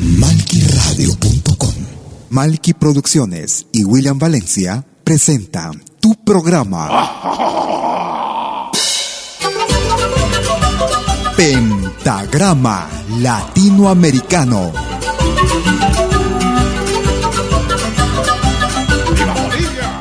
Malquiradio.com Malqui Producciones y William Valencia presentan tu programa. Pentagrama Latinoamericano.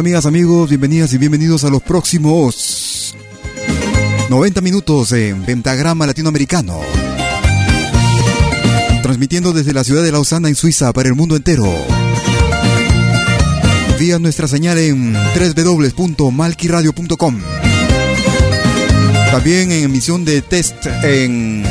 Amigas, amigos? Bienvenidas y bienvenidos a los próximos 90 minutos en Pentagrama Latinoamericano. Transmitiendo desde la ciudad de Lausana en Suiza para el mundo entero. Vía nuestra señal en www.malquiradio.com. También en emisión de test en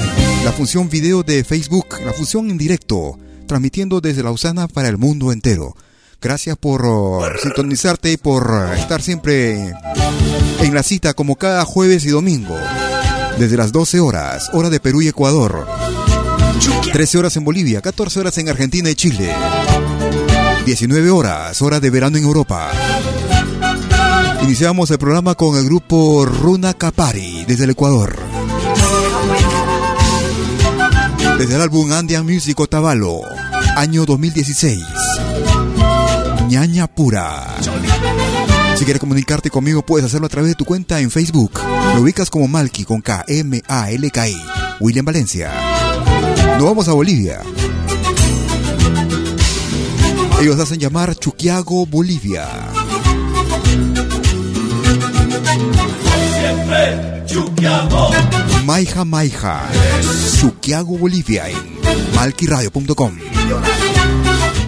la función video de Facebook, la función en directo, transmitiendo desde Lausana para el mundo entero. Gracias por uh, sintonizarte y por uh, estar siempre en la cita como cada jueves y domingo. Desde las 12 horas, hora de Perú y Ecuador. 13 horas en Bolivia, 14 horas en Argentina y Chile. 19 horas, hora de verano en Europa. Iniciamos el programa con el grupo Runa Capari desde el Ecuador. Desde el álbum Andean Music Otavalo, año 2016. Ñaña Pura. Si quieres comunicarte conmigo, puedes hacerlo a través de tu cuenta en Facebook. Lo ubicas como Malky con K, M, A, L, K, I. William Valencia. Nos vamos a Bolivia. Ellos hacen llamar Chuquiago, Bolivia. Siempre Chuquiago. Maija Maija. Chuquiago, Bolivia en malquiradio.com.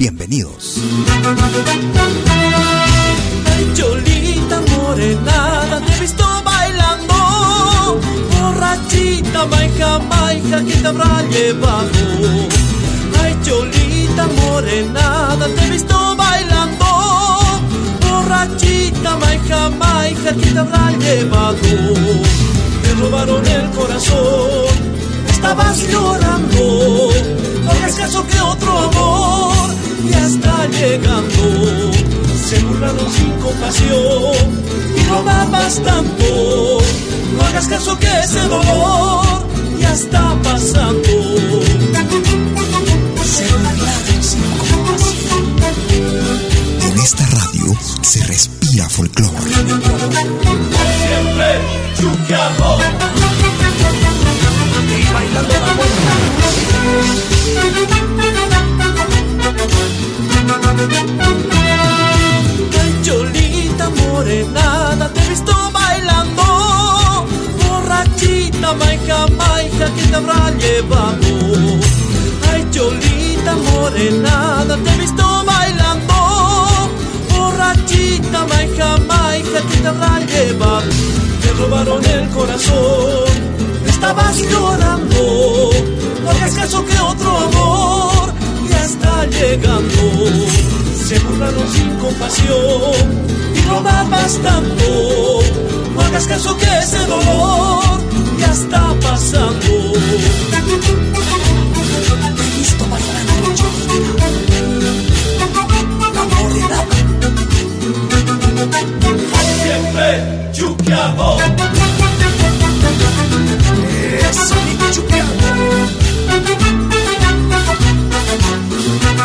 Bienvenidos. Cholita morenada, te he visto bailando. Borrachita, maija, maija, que te habrá llevado. Ay, Cholita morenada, te he visto bailando. Borrachita, maija, maija, que te habrá llevado. Te robaron el corazón, estabas llorando. No hagas caso que otro amor ya está llegando. Se burlaron sin compasión y no más tanto. No hagas caso que ese dolor ya está pasando. Se burlaron sin compasión. En esta radio se respira folclore. Siempre Chuquiago. Cholita morenada, te he visto bailando. Borrachita, maija, maija, que te habrá llevado. Ay, Cholita morenada, te he visto bailando. Borrachita, maija, que te habrá llevado. Te robaron el corazón, estabas llorando. No hagas caso que otro amor está llegando. Se burlaron sin compasión y no más tanto. No hagas caso que ese dolor ya está pasando. Siempre Chuquiago. Eso, mi Chuquiago.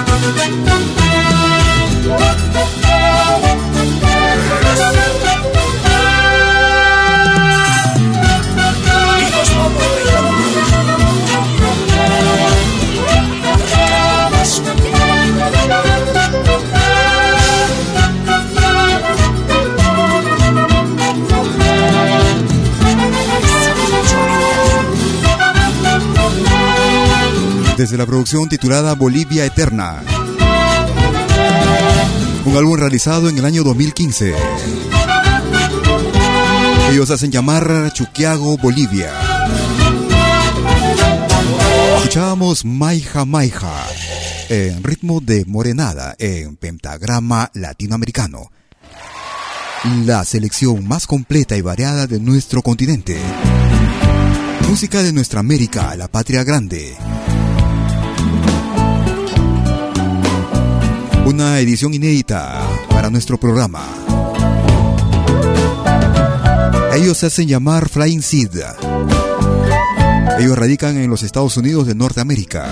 Desde la producción titulada Bolivia Eterna. Un álbum realizado en el año 2015. Ellos hacen llamar Chuquiago, Bolivia. Escuchábamos Maija Maija en ritmo de morenada en pentagrama latinoamericano. La selección más completa y variada de nuestro continente. Música de nuestra América, la patria grande. Una edición inédita para nuestro programa. Ellos se hacen llamar Flying Seed. Ellos radican en los Estados Unidos de Norteamérica.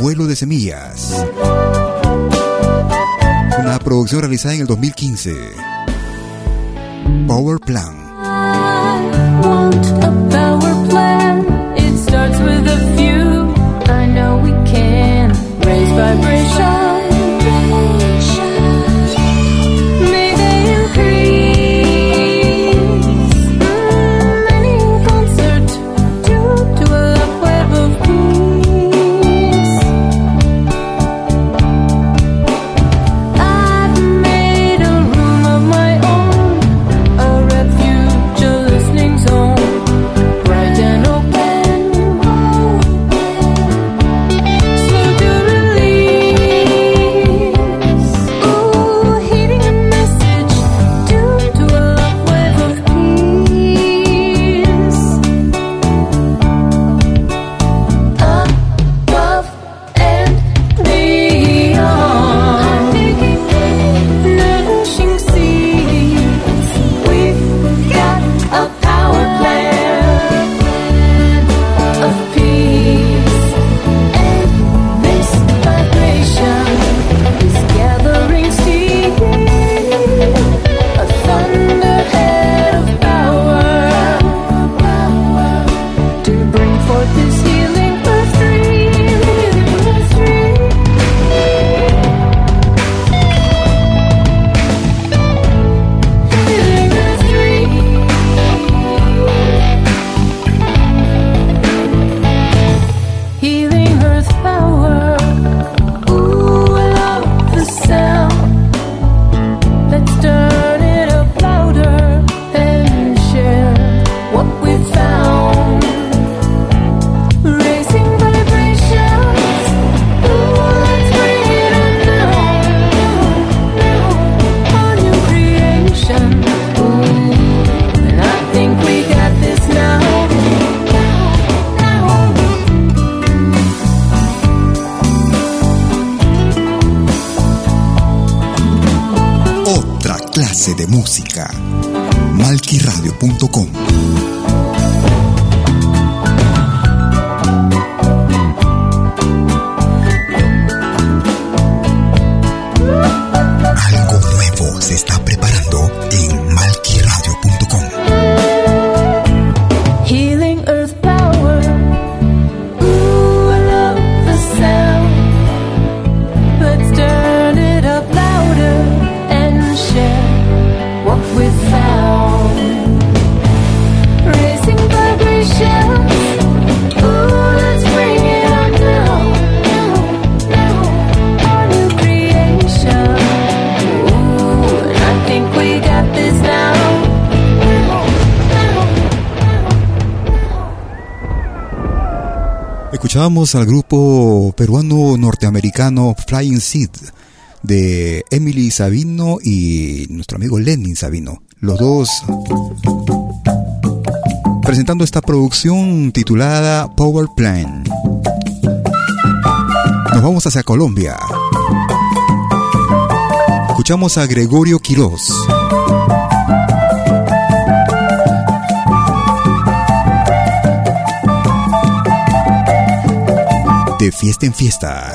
Vuelo de semillas. Una producción realizada en el 2015. Power Plan. Malquiradio.com Algo Escuchábamos al grupo peruano norteamericano Flying Seed de Emily Sabino y nuestro amigo Lenin Sabino. Los dos presentando esta producción titulada Power Plan. Nos vamos hacia Colombia. Escuchamos a Gregorio Quiroz. De fiesta en fiesta.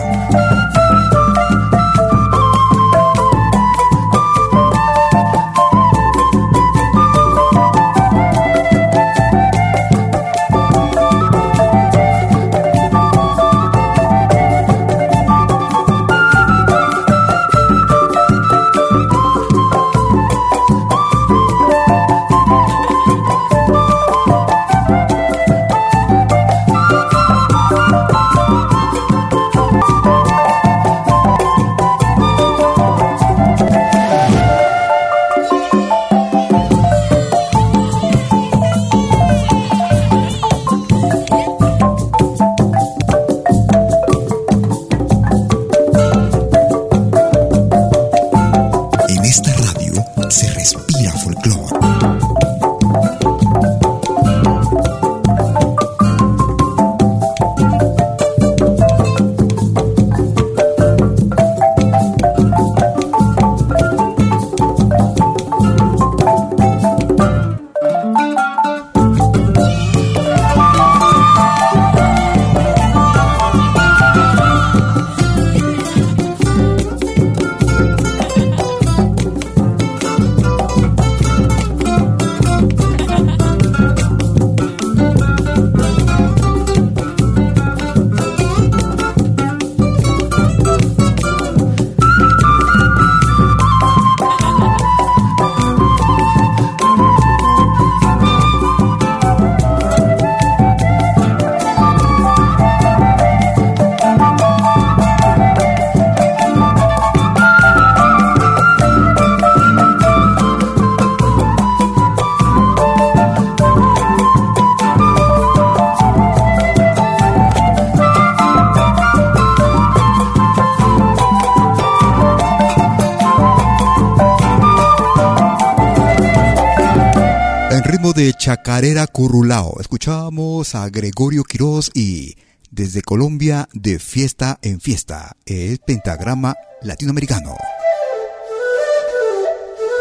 Chacarera currulao, escuchábamos a Gregorio Quiroz y desde Colombia de fiesta en fiesta, el pentagrama latinoamericano.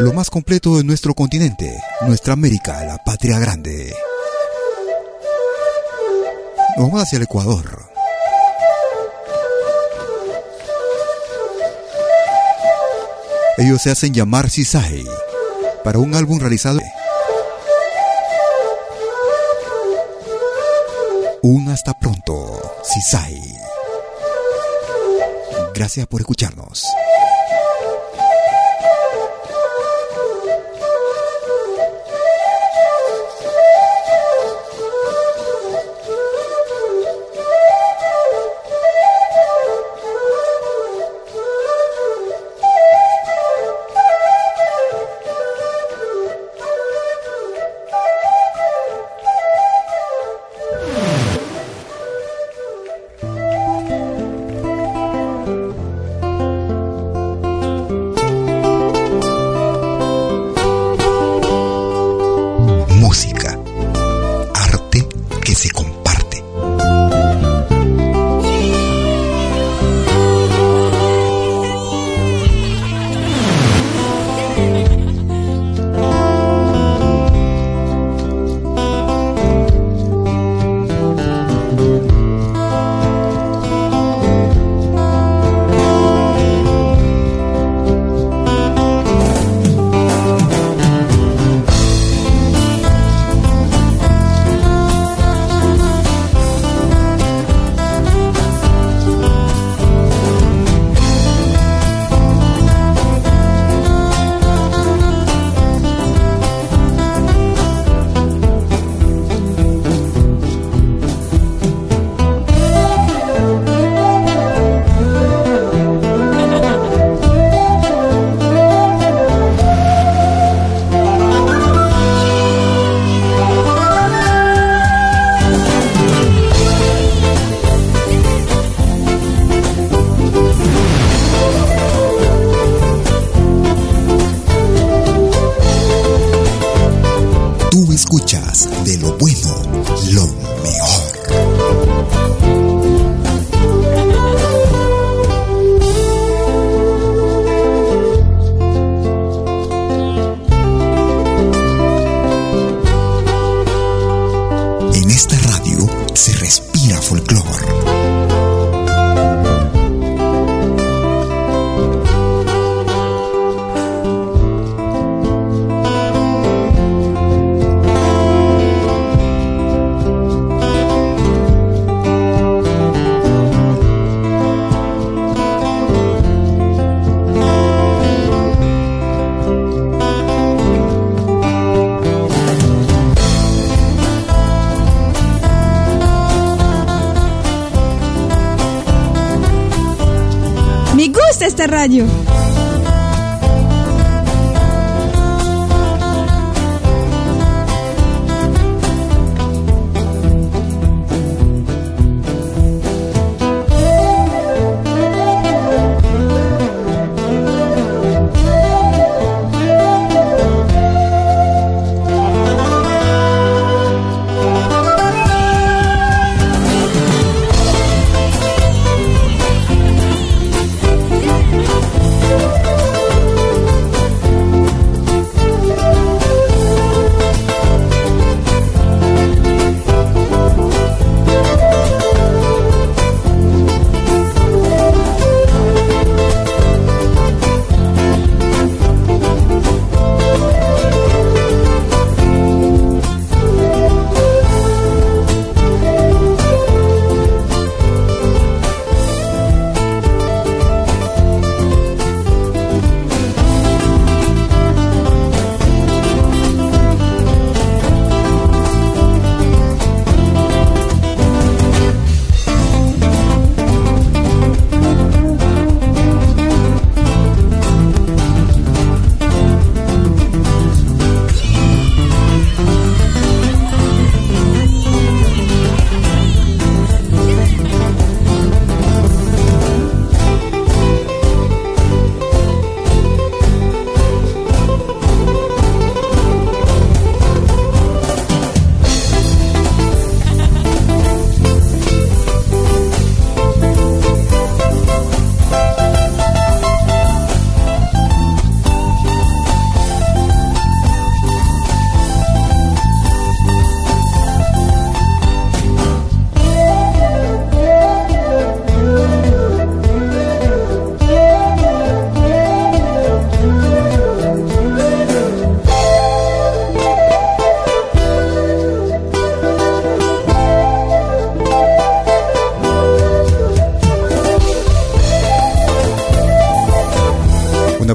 Lo más completo de nuestro continente, nuestra América, la patria grande. Vamos hacia el Ecuador. Ellos se hacen llamar Cisai para un álbum realizado Un hasta pronto, Cisai. Gracias por escucharnos. Tú escuchas de lo bueno, lo mejor. Gusta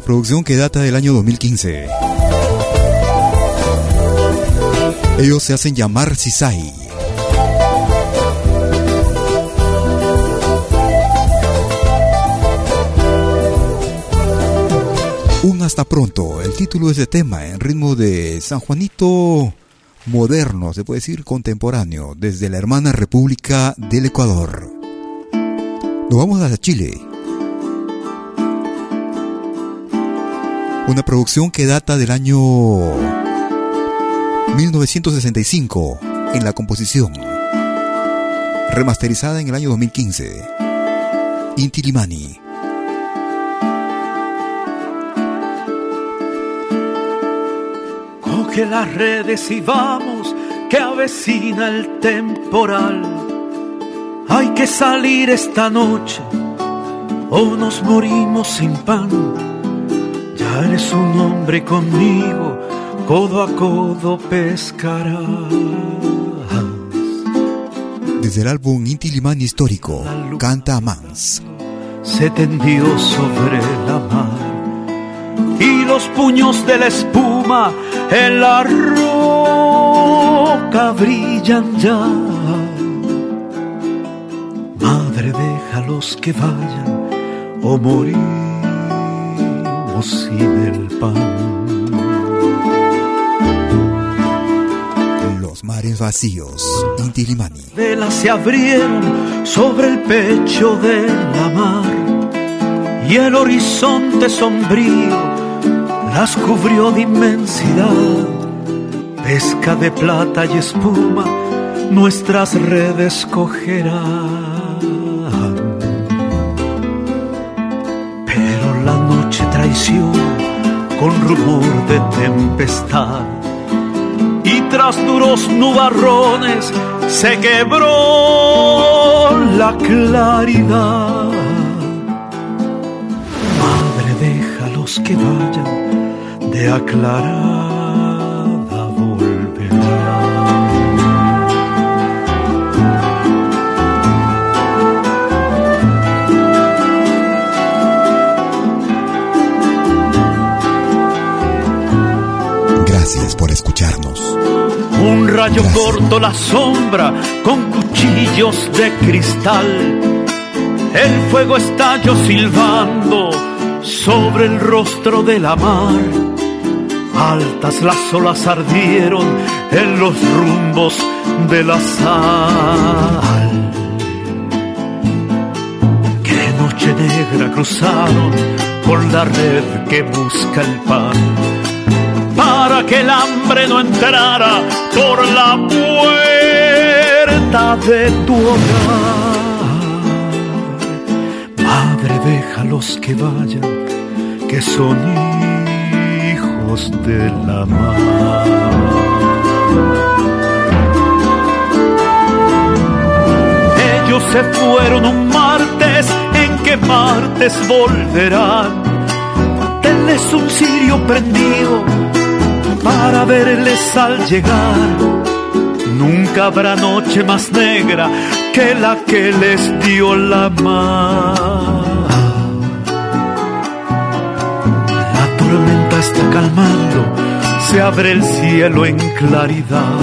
producción que data del año 2015. Ellos se hacen llamar Sisai. Un hasta pronto, el título de este tema en ritmo de San Juanito moderno, se puede decir contemporáneo, desde la hermana República del Ecuador. Nos vamos a Chile. Una producción que data del año 1965 en la composición. Remasterizada en el año 2015. Inti Limani. Coge las redes y vamos, que avecina el temporal. Hay que salir esta noche o nos morimos sin pan. Eres un hombre conmigo, codo a codo pescarás. Desde el álbum Inti Limani histórico, Canta Mans. se tendió sobre la mar y los puños de la espuma en la roca brillan ya. Madre, déjalos que vayan o sin el pan. Los mares vacíos, Inti Limani. velas se abrieron sobre el pecho de la mar y el horizonte sombrío las cubrió de inmensidad. Pesca de plata y espuma, nuestras redes cogerán. Con rumor de tempestad y tras duros nubarrones se quebró la claridad. Madre, déjalos que vayan de aclarada rayo cortó la sombra con cuchillos de cristal. El fuego estalló silbando sobre el rostro de la mar. Altas las olas ardieron en los rumbos de la sal. Qué noche negra cruzaron con la red que busca el pan para que el hambre no entrara por la puerta de tu hogar. Madre, déjalos que vayan, que son hijos de la mar. Ellos se fueron un martes en que martes volverán. Tenles un cirio prendido para verles al llegar. Nunca habrá noche más negra que la que les dio la mar. La tormenta está calmando, se abre el cielo en claridad.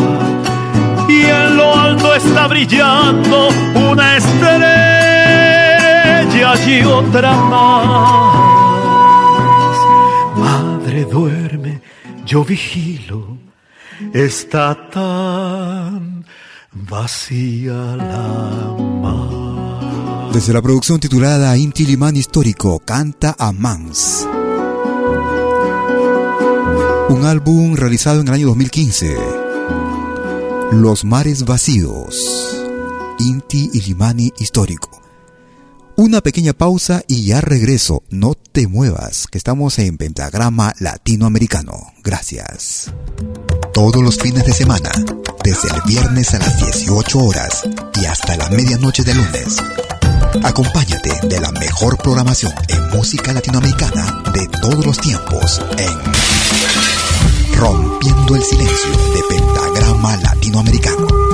Y en lo alto está brillando una estrella y otra más. Madre, duerme, yo vigilo, está tan vacía la mar. Desde la producción titulada Inti Limán Histórico, canta a Mans. Un álbum realizado en el año 2015. Los mares vacíos. Inti Ilimani Histórico. Una pequeña pausa y ya regreso. No te muevas, que estamos en Pentagrama Latinoamericano. Gracias. Todos los fines de semana, desde el viernes a las 18 horas y hasta la medianoche de lunes. Acompáñate de la mejor programación en música latinoamericana de todos los tiempos en Rompiendo el Silencio de Pentagrama Latinoamericano.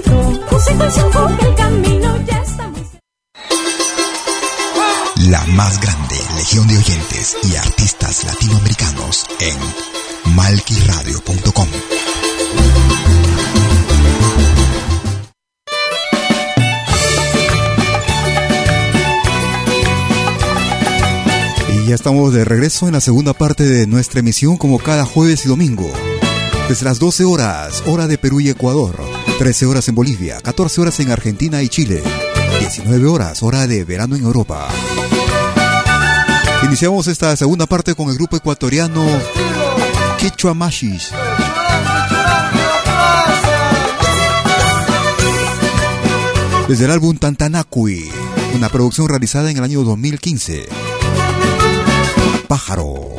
La más grande legión de oyentes y artistas latinoamericanos en malquiradio.com. Y ya estamos de regreso en la segunda parte de nuestra emisión como cada jueves y domingo. Desde las 12 horas, hora de Perú y Ecuador, 13 horas en Bolivia, 14 horas en Argentina y Chile, 19 horas, hora de verano en Europa. Iniciamos esta segunda parte con el grupo ecuatoriano Quechua Mashis. Desde el álbum Tantanacui, una producción realizada en el año 2015. Pájaro.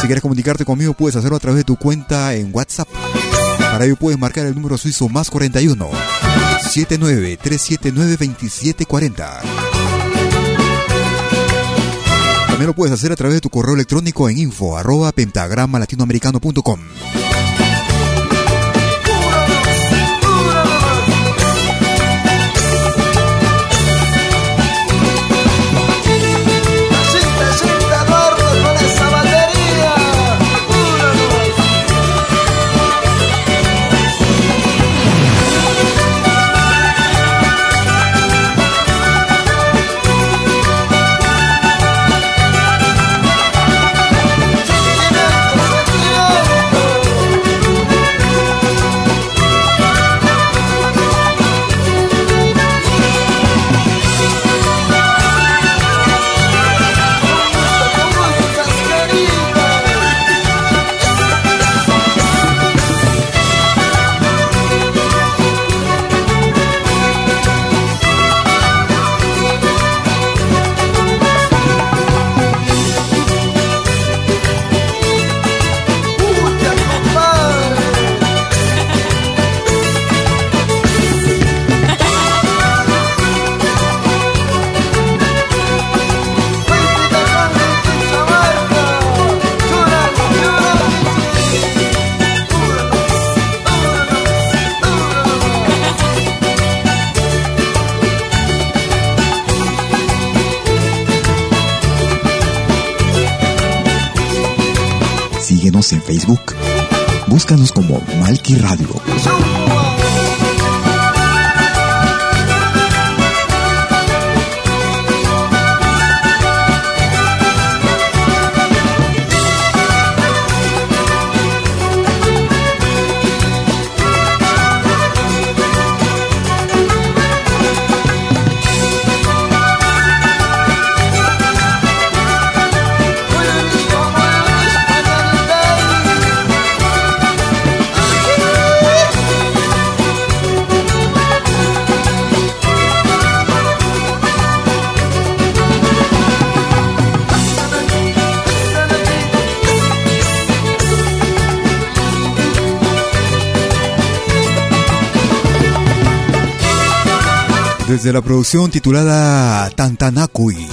Si quieres comunicarte conmigo, puedes hacerlo a través de tu cuenta en WhatsApp. Para ello puedes marcar el número suizo más 41 79 379 2740. También lo puedes hacer a través de tu correo electrónico en info arroba pentagrama latinoamericano.com. Búscanos como Malki Radio. Desde la producción titulada Tantanacui.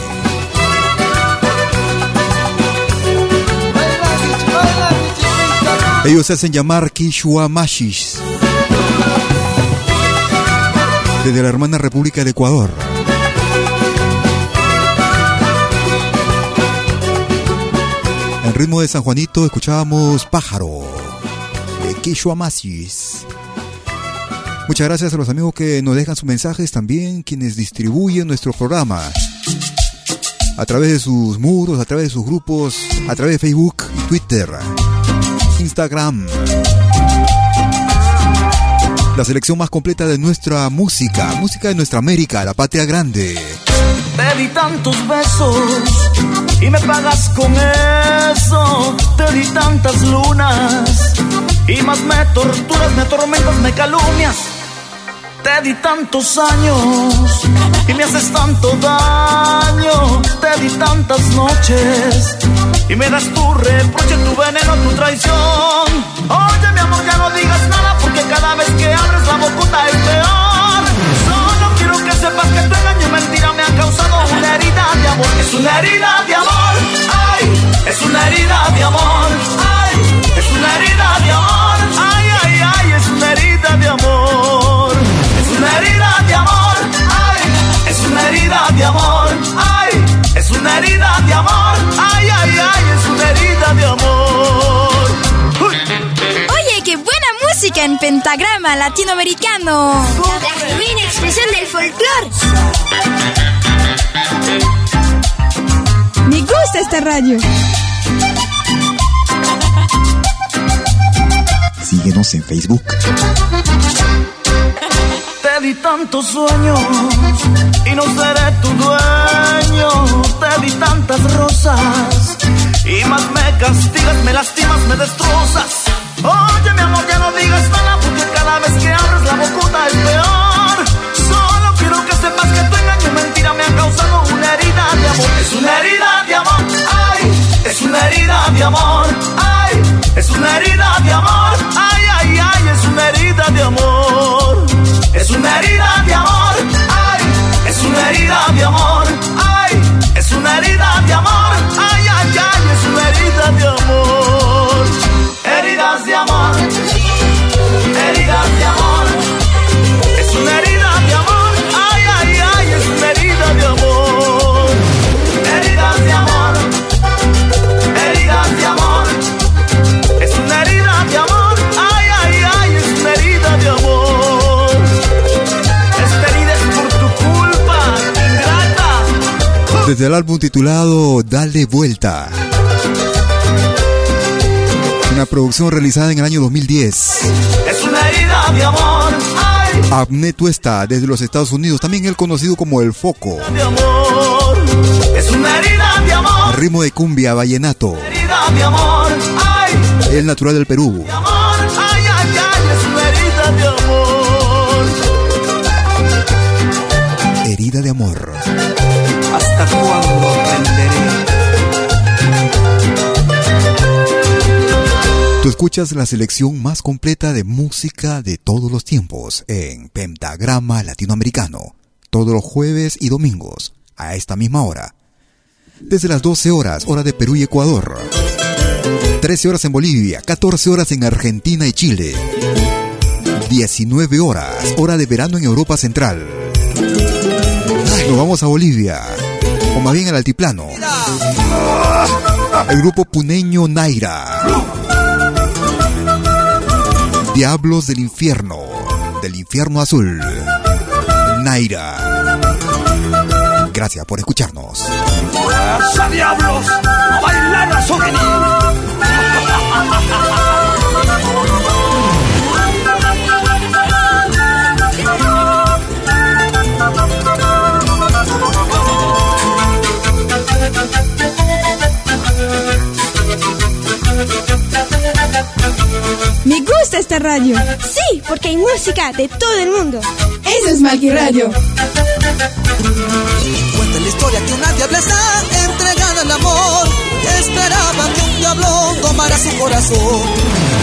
Ellos se hacen llamar Kishua Mashis. Desde la hermana República de Ecuador. ritmo de San Juanito escuchábamos Pájaro de Quechua Masis. Muchas gracias a los amigos que nos dejan sus mensajes, también quienes distribuyen nuestro programa a través de sus muros, a través de sus grupos, a través de Facebook Twitter, Instagram. La selección más completa de nuestra música, música de nuestra América, la patria grande. Te di tantos besos y me pagas con eso. Te di tantas lunas y más me torturas, me atormentas, me calumnias. Te di tantos años y me haces tanto daño. Te di tantas noches y me das tu reproche, tu veneno, tu traición. Oye, mi amor, ya no digas nada porque cada vez que abres la bocuta es peor. Solo quiero que sepas que tu engaño y mentira me han causado una herida de amor. Es una herida de amor, ay, es una herida de amor, ay, es una herida de amor, ay, ay, ay, es una herida de amor. Herida de amor, ay, es una herida de amor, ay, ay, ay, es una herida de amor. Uy. Oye, qué buena música en pentagrama latinoamericano. La genuina expresión del folclore. Me gusta esta radio. Síguenos en Facebook. Te di tantos sueños y no seré tu dueño. Te di tantas rosas y más me castigas, me lastimas, me destrozas. Oye, mi amor, ya no digas nada porque cada vez que abres la bocuta es peor. Solo quiero que sepas que tu engaño mentira me han causado una herida de amor. Es una herida de amor, ay, es una herida de amor, ay, es una herida de amor, ay, ay, ay, es una herida de amor. Es una herida de amor, ay, es una herida de amor, ay, es una herida de amor, ay, Desde el álbum titulado Dale Vuelta. Una producción realizada en el año 2010. Es una herida de amor, ay, Abne Tuesta, desde los Estados Unidos, también él conocido como El Foco. amor. Es una herida de amor, Ritmo de cumbia, vallenato. herida de amor, ay, El natural del Perú. amor, ay, es una herida de amor. Herida de amor. Tú escuchas la selección más completa de música de todos los tiempos en Pentagrama Latinoamericano, todos los jueves y domingos, a esta misma hora. Desde las 12 horas, hora de Perú y Ecuador. 13 horas en Bolivia, 14 horas en Argentina y Chile. 19 horas, hora de verano en Europa Central. Nos vamos a Bolivia, o más bien al altiplano. El grupo puneño Naira. Diablos del infierno, del infierno azul. Naira. Gracias por escucharnos. ¡Fuerza, diablos! ¡A bailar a Me gusta esta radio. Sí, porque hay música de todo el mundo. Eso es Malqui Radio. Cuenta la historia que una diabla está entregada al amor. Esperaba que un diablo tomara su corazón.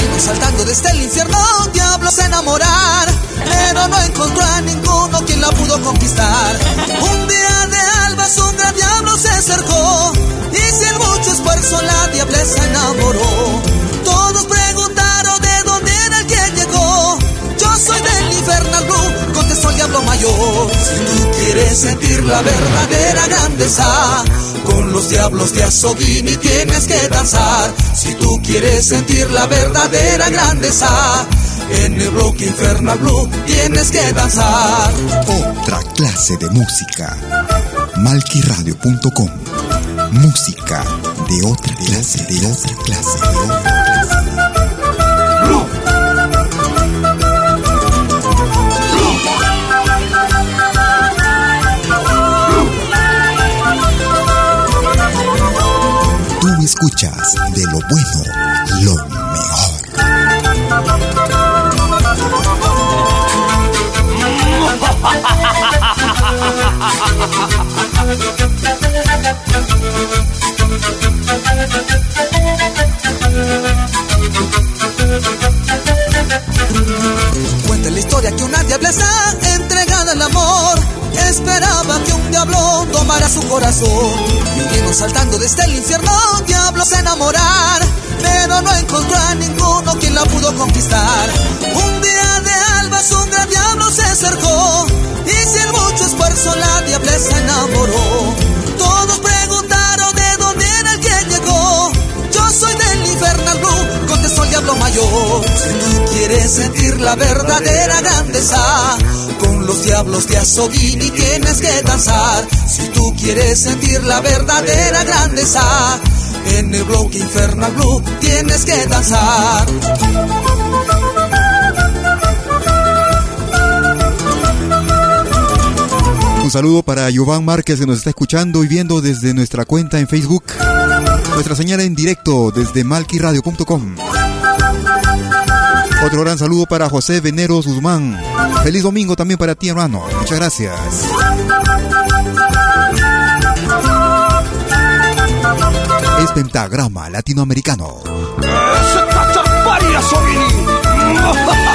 Vino saltando desde el infierno, diablo se enamorar. Pero no encontró a ninguno quien la pudo conquistar. Un día de alba un gran diablo se acercó. Y sin mucho esfuerzo la diabla enamoró. Soy del infernal blue, contestó el diablo mayor. Si tú quieres sentir la verdadera grandeza, Con los diablos de Azogini tienes que danzar. Si tú quieres sentir la verdadera grandeza. En el bloque Infernal Blue tienes que danzar. Otra clase de música. Malquiradio.com Música de otra de otra clase, de otra clase. Escuchas de lo bueno, lo mejor. Cuenta la historia que una diableza entregada al amor esperaba que un diablo tomara su corazón. Y vino saltando desde el infierno, diablo se enamorar, pero no encontró a ninguno quien la pudo conquistar. Un día de alba su gran diablo se acercó y sin mucho esfuerzo la diableza enamoró. Todos preguntaron de dónde era el que llegó. Yo soy del Infernal Blue, el diablo mayor. Si tú quieres sentir la verdadera grandeza, con los diablos de Azogini tienes que danzar. Si tú quieres sentir la verdadera grandeza, en el bloque Infernal Blue tienes que danzar. Un saludo para Giovanni Márquez que nos está escuchando y viendo desde nuestra cuenta en Facebook. Nuestra señal en directo desde malquiradio.com. Otro gran saludo para José Veneros Guzmán. Feliz domingo también para ti, hermano. Muchas gracias. Es Pentagrama Latinoamericano.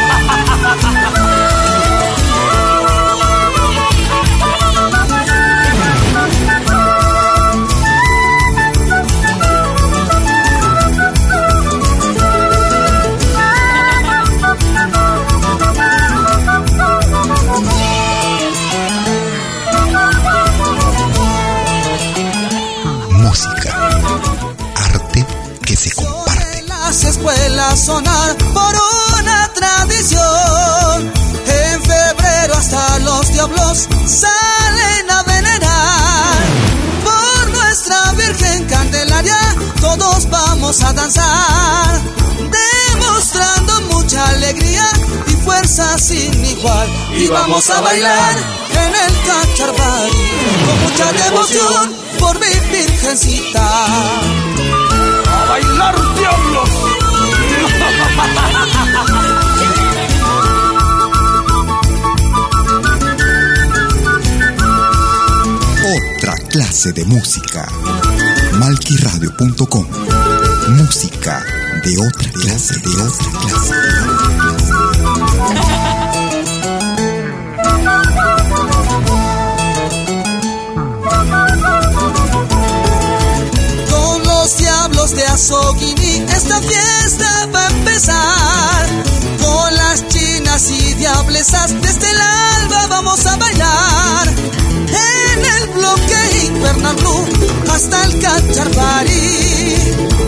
diablos salen a venerar. Por nuestra Virgen Candelaria todos vamos a danzar. Demostrando mucha alegría y fuerza sin igual. Y vamos a bailar en el cacharvari con mucha devoción por mi Virgencita. ¡A bailar, diablos! clase de música. Malquiradio.com Música de otra clase, de otra clase. Con los diablos de Azogini esta fiesta el Cacharpari.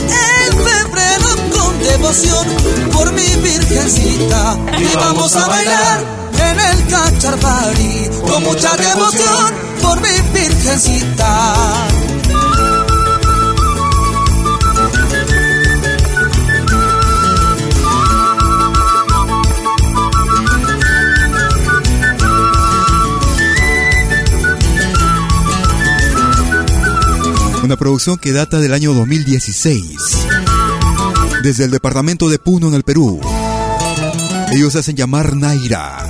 En febrero con devoción por mi Virgencita. Y vamos a bailar en el Cacharpari con mucha devoción por mi Virgencita. Una producción que data del año 2016. Desde el departamento de Puno en el Perú. Ellos hacen llamar Naira.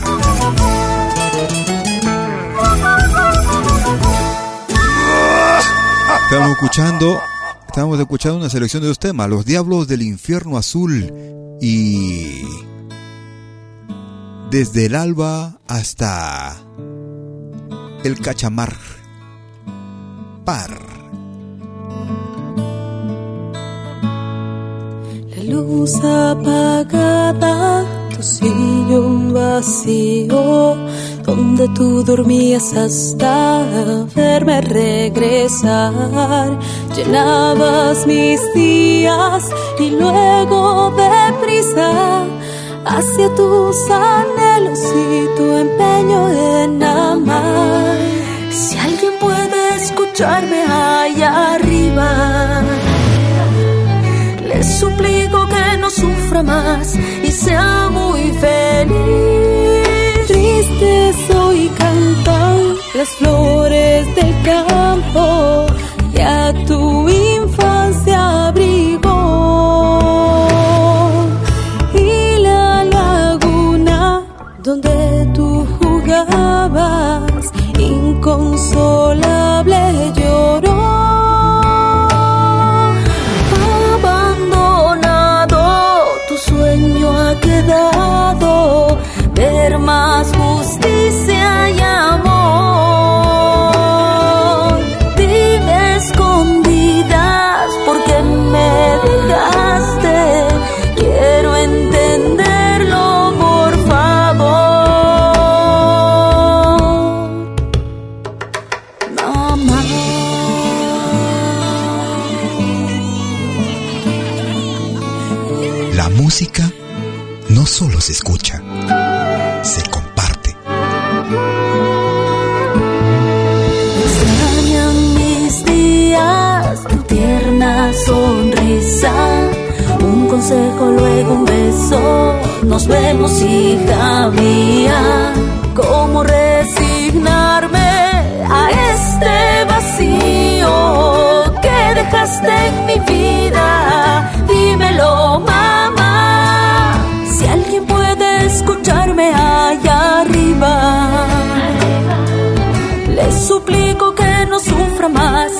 Estamos escuchando, estamos escuchando una selección de dos temas, Los Diablos del Infierno Azul y Desde el alba hasta el cachamar par. Luz apagada, tu sillón vacío, donde tú dormías hasta verme regresar. Llenabas mis días y luego deprisa hacia tus anhelos y tu empeño en amar. Si alguien puede escucharme allá arriba, le suplico no sufra más y sea muy feliz. Triste soy cantan las flores del campo que a tu infancia se escucha, se comparte. Extrañan mis días, tu tierna sonrisa, un consejo, luego un beso. Nos vemos, hija mía. ¿Cómo resignarme a este vacío que dejaste en mi vida? Dímelo, mamá. Suplico que no sufra más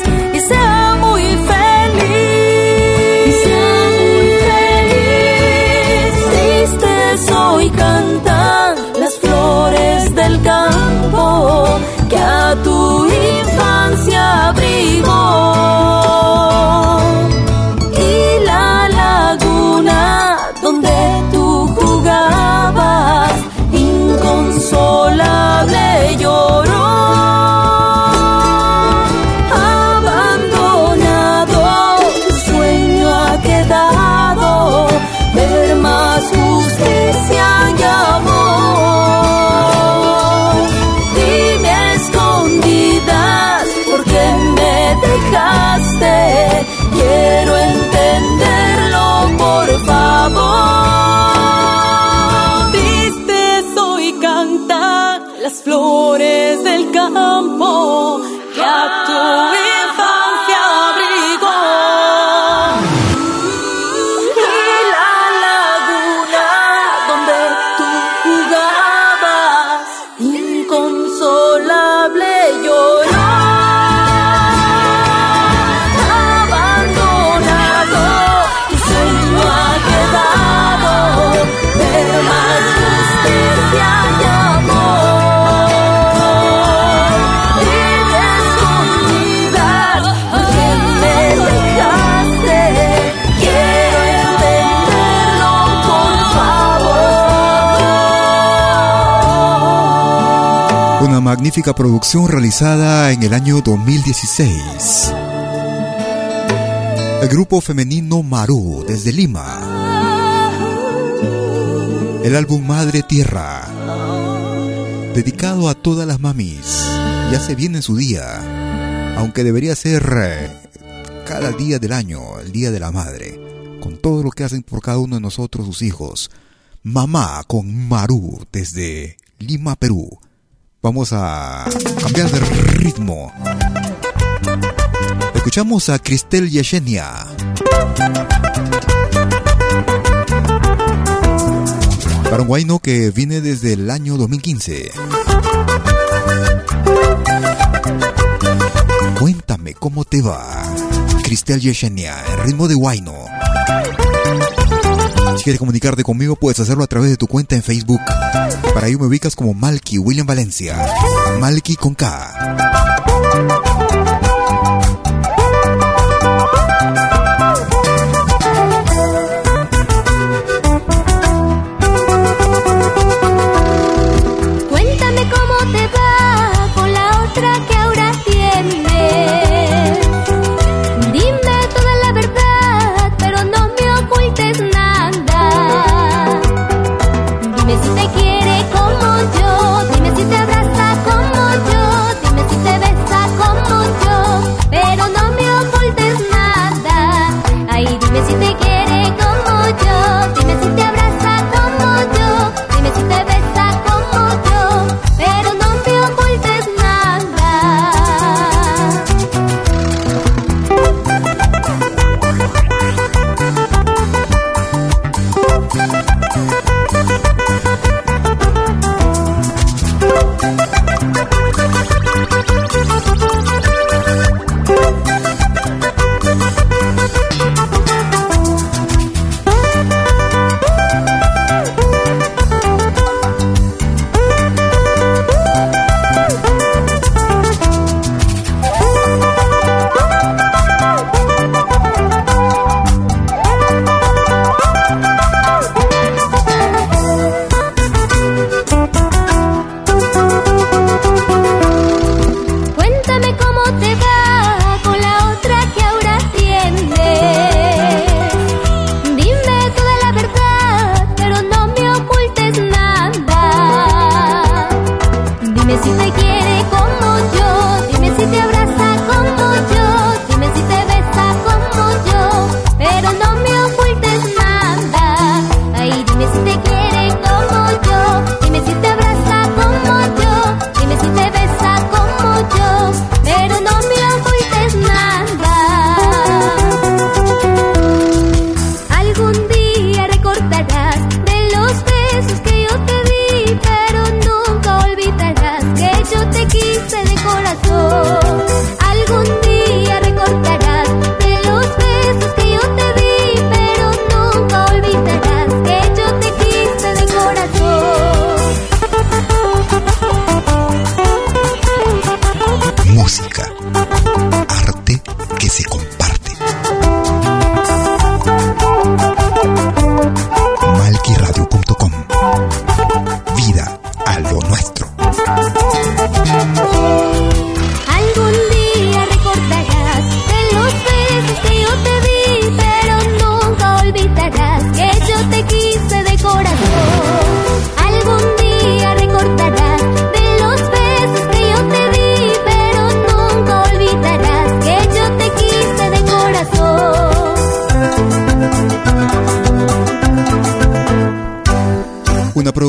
magnífica producción realizada en el año 2016. El grupo femenino Maru desde Lima. El álbum Madre Tierra. Dedicado a todas las mamis. Ya se viene su día. Aunque debería ser eh, cada día del año, el Día de la Madre. Con todo lo que hacen por cada uno de nosotros, sus hijos. Mamá con Maru desde Lima, Perú. Vamos a cambiar de ritmo. Escuchamos a Cristel Yeshenia. Para un guayno que viene desde el año 2015. Cuéntame cómo te va. Cristel Yeshenia, en ritmo de guayno. Si quieres comunicarte conmigo, puedes hacerlo a través de tu cuenta en Facebook. Para ello me ubicas como Malky William Valencia. Malky con K.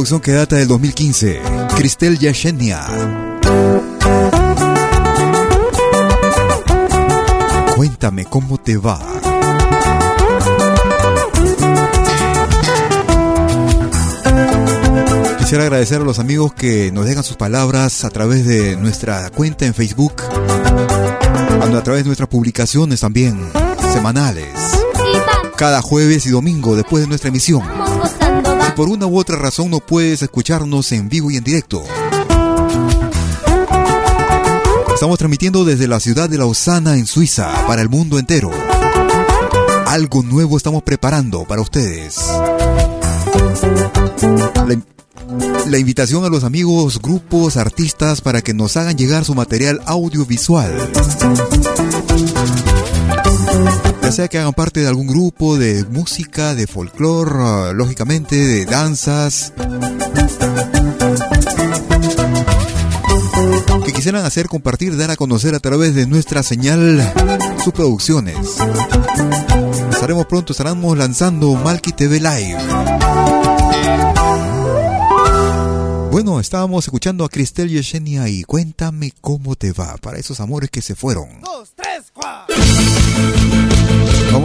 producción que data del 2015. Cristel Yashenia. Cuéntame cómo te va. Quisiera agradecer a los amigos que nos dejan sus palabras a través de nuestra cuenta en Facebook, a través de nuestras publicaciones también, semanales, cada jueves y domingo después de nuestra emisión. Por una u otra razón no puedes escucharnos en vivo y en directo, estamos transmitiendo desde la ciudad de Lausana en Suiza para el mundo entero. Algo nuevo estamos preparando para ustedes. La invitación a los amigos, grupos, artistas para que nos hagan llegar su material audiovisual. Ya sea que hagan parte de algún grupo de música, de folclore, lógicamente de danzas. Que quisieran hacer compartir, dar a conocer a través de nuestra señal sus producciones. Estaremos pronto, estaremos lanzando Malky TV Live. Bueno, estábamos escuchando a Cristel Yeshenia y cuéntame cómo te va para esos amores que se fueron. Dos, tres, cuatro.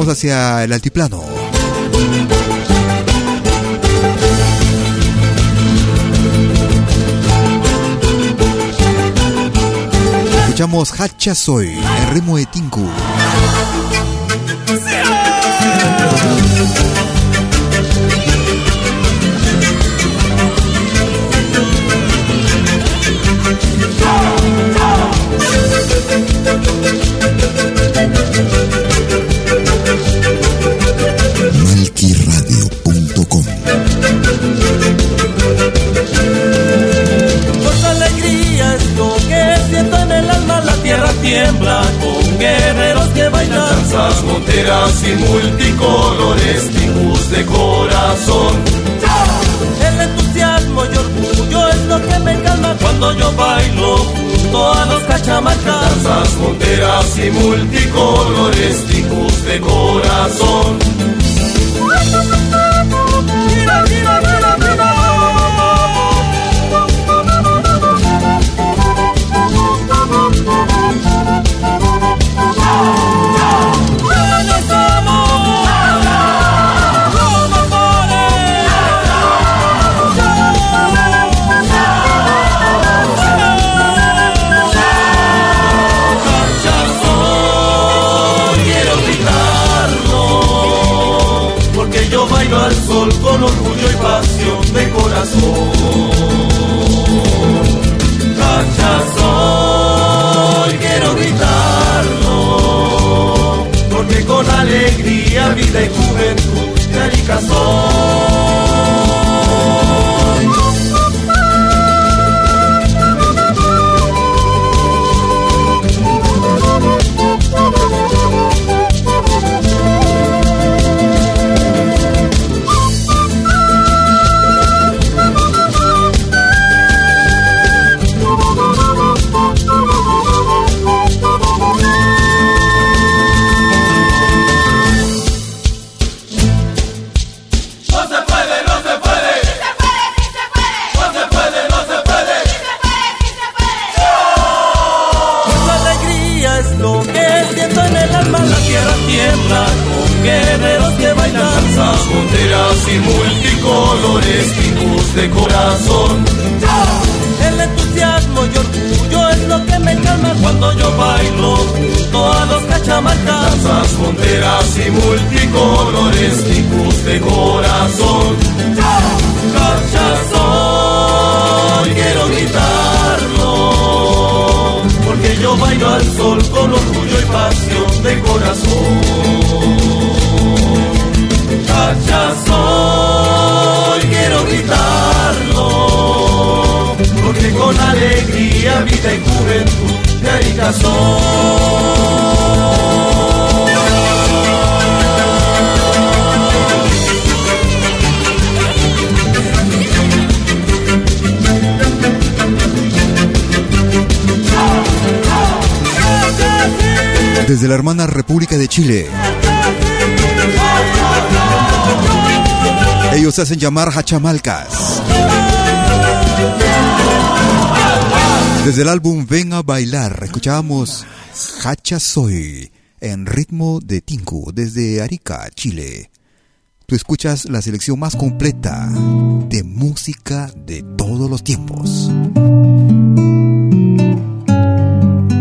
Vamos hacia el altiplano. Escuchamos Hacha Soy, en ritmo de Tinku. Malquiradio.com danzas monteras y multicolores, tribus de corazón. El entusiasmo y orgullo es lo que me calma cuando yo bailo junto a los cachamacas. Danzas monteras y multicolores, tribus de corazón. Mira, mira, mira. Chile. Ellos se hacen llamar Hachamalcas. Desde el álbum Ven a bailar, escuchábamos Hacha Soy en ritmo de Tinku desde Arica, Chile. Tú escuchas la selección más completa de música de todos los tiempos.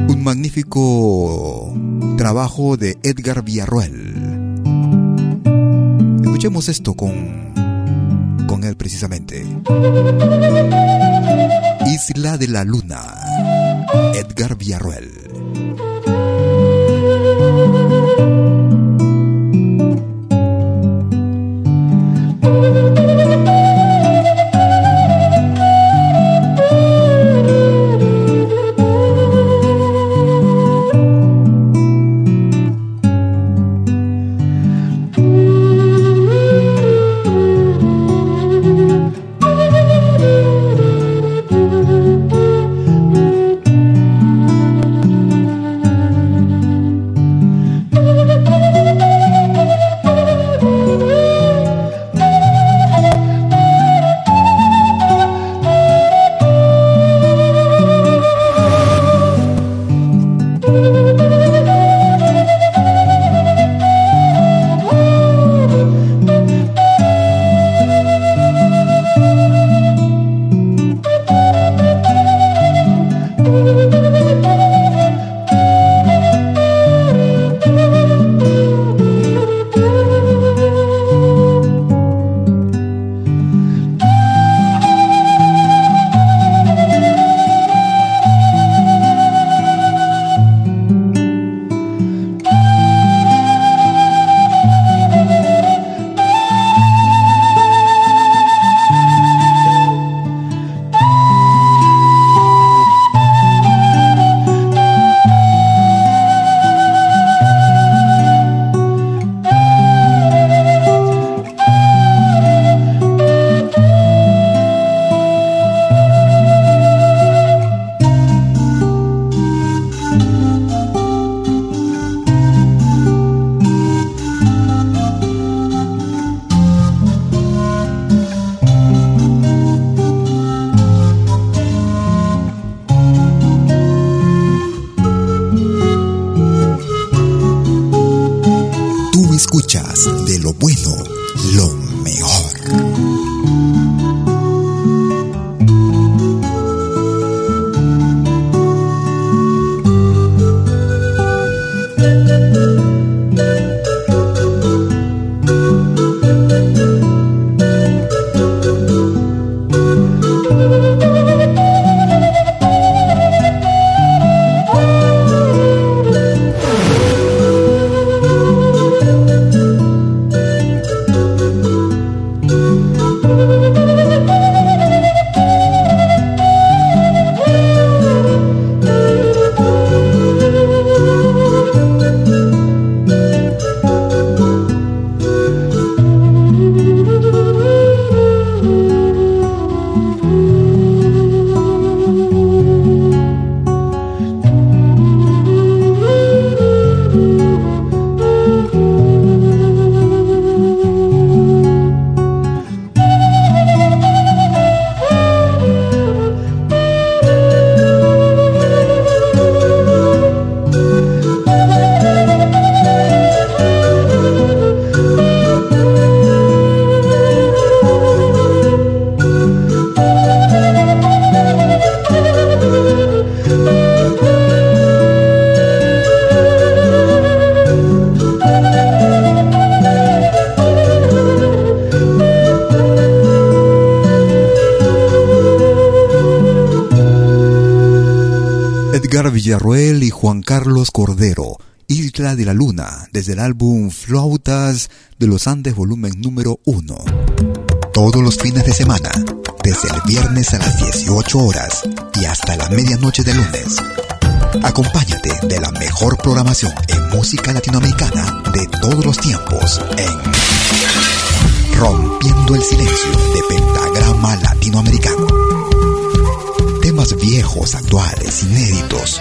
Un magnífico trabajo de Edgar Villarroel. Escuchemos esto con, con él precisamente. Isla de la Luna, Edgar Villarroel. Villarroel y Juan Carlos Cordero, Isla de la Luna, desde el álbum Flautas de los Andes, volumen número 1. Todos los fines de semana, desde el viernes a las 18 horas y hasta la medianoche de lunes. Acompáñate de la mejor programación en música latinoamericana de todos los tiempos en Rompiendo el Silencio de Pentagrama Latinoamericano. Temas viejos, actuales, inéditos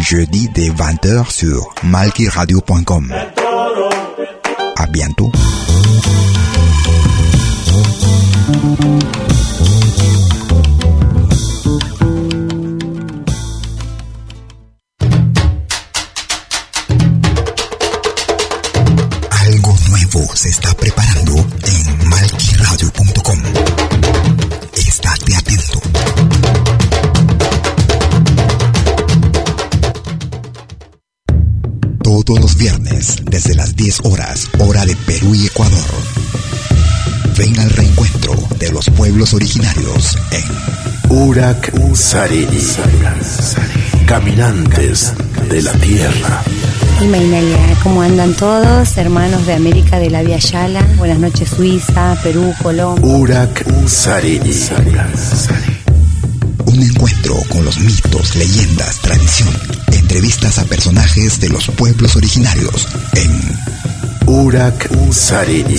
Jeudi dès 20h sur malkiradio.com. À bientôt. En Urak Sariri. Caminantes de la tierra. ¿cómo andan todos? Hermanos de América de la Via Yala. Buenas noches, Suiza, Perú, Colombia. Urak Sariri. un encuentro con los mitos, leyendas, tradición, entrevistas a personajes de los pueblos originarios en Urak Sariri.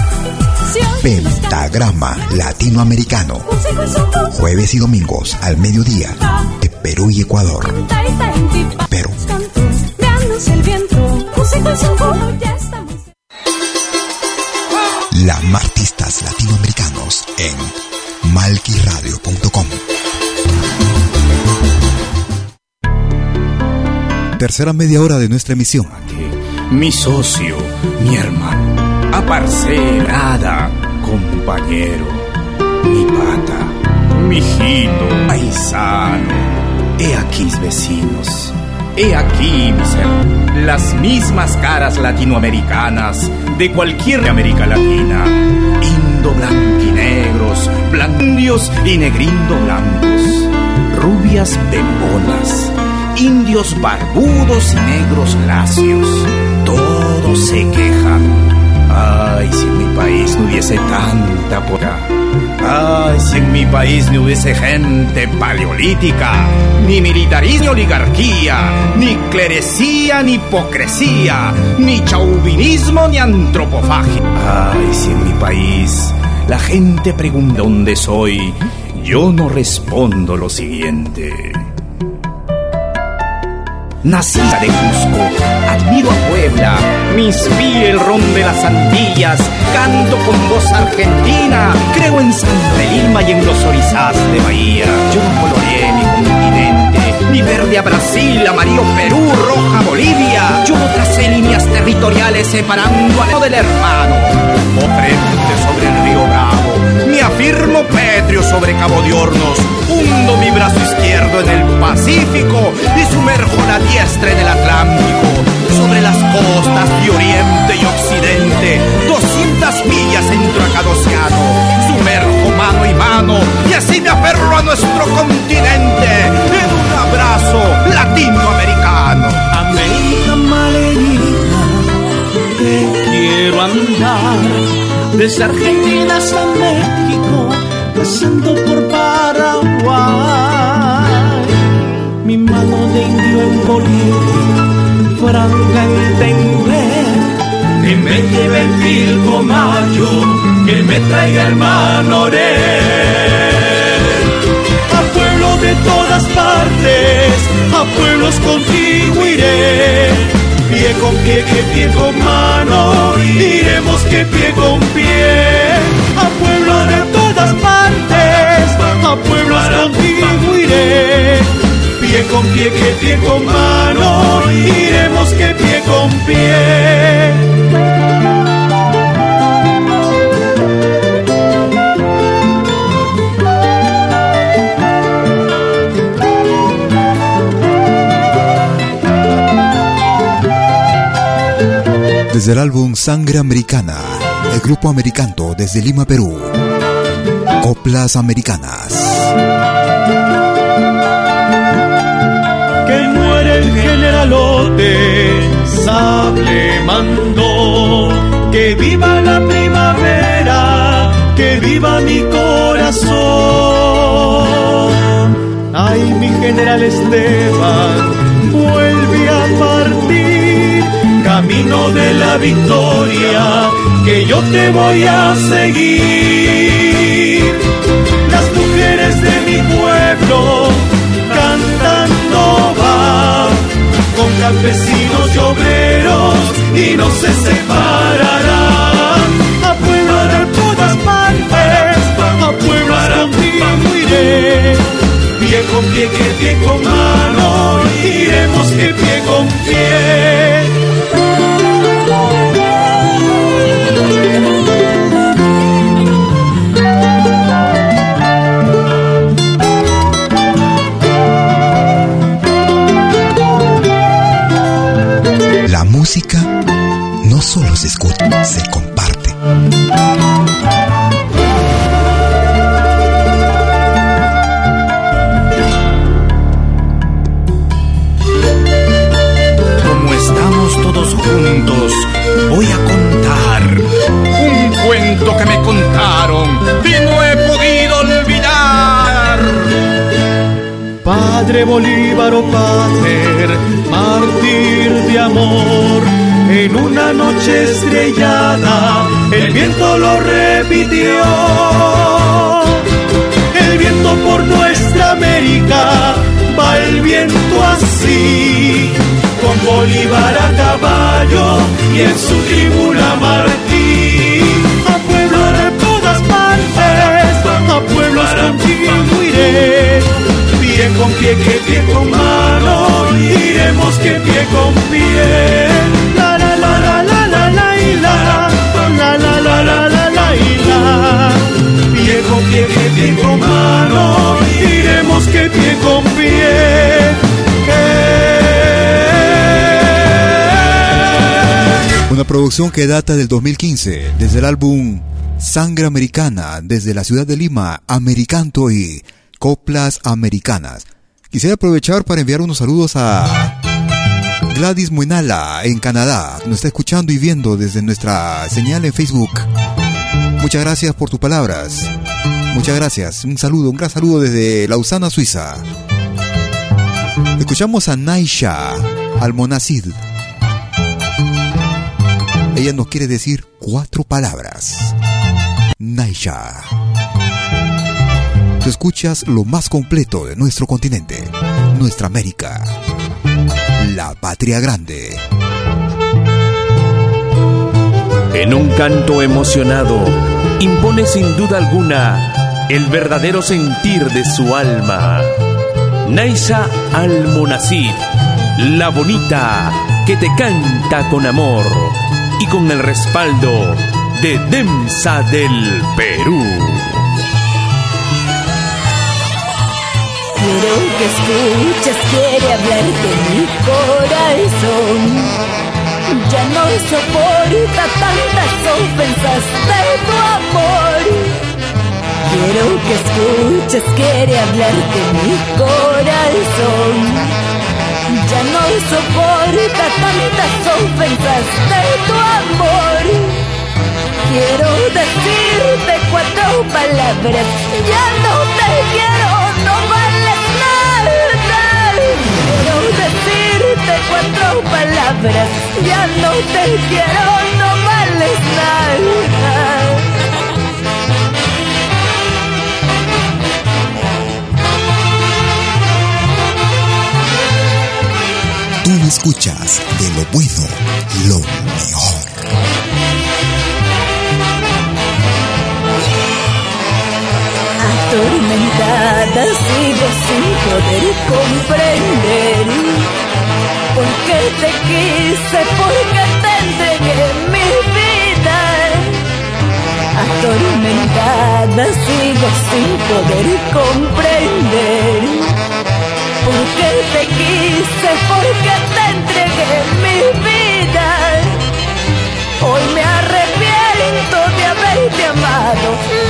Pentagrama Latinoamericano. Jueves y domingos al mediodía de Perú y Ecuador. Perú. La artistas latinoamericanos en malquiradio.com. Tercera media hora de nuestra emisión. mi socio, mi hermano, aparcelada, compañero, mi pata, mi hijito, paisano. He aquí vecinos, he aquí mis las mismas caras latinoamericanas de cualquier América Latina, indo blanquinegros, blandios y negrindo blancos, rubias bembonas, indios barbudos y negros lacios, todos se quejan. Ay, si en mi país no hubiese tanta pora. Ay, si en mi país no hubiese gente paleolítica, ni militarismo ni oligarquía, ni clerecía ni hipocresía, ni chauvinismo ni antropofagia. Ay, si en mi país la gente pregunta dónde soy, yo no respondo lo siguiente. Nacida de Cusco, admiro a Puebla, me inspira el las Antillas, canto con voz argentina, creo en Santa Lima y en los orizás de Bahía. Yo no coloreé mi continente, ni verde a Brasil, amarillo Perú, roja Bolivia. Yo no tracé líneas territoriales separando al del hermano. O sobre el río Bravo, me afirmo pétreo sobre Cabo de Hornos, hundo mi brazo izquierdo en el Pacífico y sumerjo la diestra en el Atlántico. Sobre las costas de Oriente y Occidente, 200 millas entro a cada océano. Sumerjo mano y mano y así me aferro a nuestro continente en un abrazo latinoamericano. América malerita, te quiero andar desde Argentina hasta México, pasando por Paraguay. Mi mano de indio en Bolivia, franca entender, que me lleve el pilcomayo, que me traiga el manoré. A pueblo de todas partes, a pueblos contigo iré. Pie con pie, que pie con mano, iremos que pie con pie. A pueblo de todas partes, a pueblos contigo iré. Pie con pie, que pie con mano, iremos que pie con pie. Desde el álbum Sangre Americana, el grupo americano desde Lima, Perú. Coplas Americanas. que muere el generalote, sable mandó, que viva la primavera, que viva mi corazón. Ay, mi general Esteban, vuelve camino de la victoria, que yo te voy a seguir. Las mujeres de mi pueblo, cantando va con campesinos y obreros y no se separarán. A pueblo de todas partes a pueblos contigo iré pie con pie que pie con mano iremos que pie con La todos juntos, voy a contar un cuento que me contaron y no he podido olvidar. Padre Bolívar, oh Pater, mártir de amor, en una noche estrellada el viento lo repitió. El viento por nuestra América va el viento así, Bolívar a caballo y en su tribuna Martín. A pueblo de todas partes, a pueblos contigo iré pie con pie, que pie con mano, iremos que pie con pie. La la la la la la la y la, la la la la la la y la. Pie con pie, que pie con mano, Una producción que data del 2015, desde el álbum Sangre Americana, desde la ciudad de Lima, Americanto y Coplas Americanas. Quisiera aprovechar para enviar unos saludos a Gladys Muenala en Canadá, nos está escuchando y viendo desde nuestra señal en Facebook. Muchas gracias por tus palabras. Muchas gracias. Un saludo, un gran saludo desde Lausana, Suiza. Escuchamos a Naisha Almonacid. Ella nos quiere decir cuatro palabras. Naisha. Tú escuchas lo más completo de nuestro continente, nuestra América, la patria grande. En un canto emocionado, impone sin duda alguna el verdadero sentir de su alma. Naisa Almonacid, la bonita que te canta con amor y con el respaldo de Demsa del Perú. Quiero que escuches, quiere hablarte mi corazón. Ya no soporta tantas ofensas de tu amor. Quiero que escuches, quiere hablarte mi corazón. Ya no soporta tantas ofensas de tu amor. Quiero decirte cuatro palabras, ya no te quiero, no vales nada. Quiero decirte cuatro palabras, ya no te quiero, no vales nada. Escuchas de lo bueno, lo mejor. Atormentada sigo sin poder comprender por qué te quise, por qué te entregué mi vida. Atormentada sigo sin poder comprender por qué te quise, por qué te entregué mi vida. Hoy me arrepiento de haberte amado,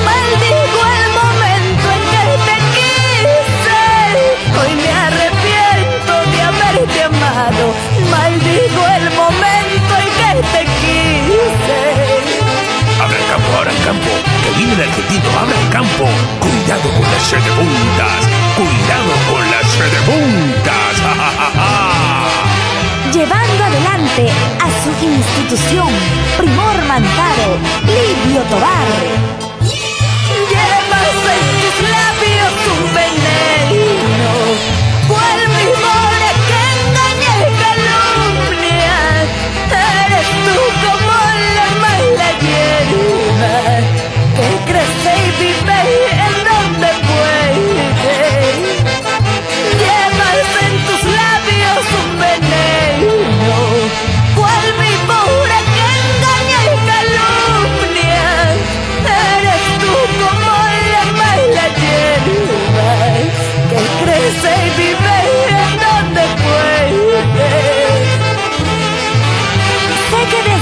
maldigo el momento en que te quise. Hoy me arrepiento de haberte amado, maldigo el momento en que te quise. Abra el campo, abra el campo, que viene el argentino, abra el campo. Cuidado con las puntas, cuidado con las siete puntas. Ja, ja, ja, ja. Llevando adelante a su institución, Primor Mantaro, Livio Tobar.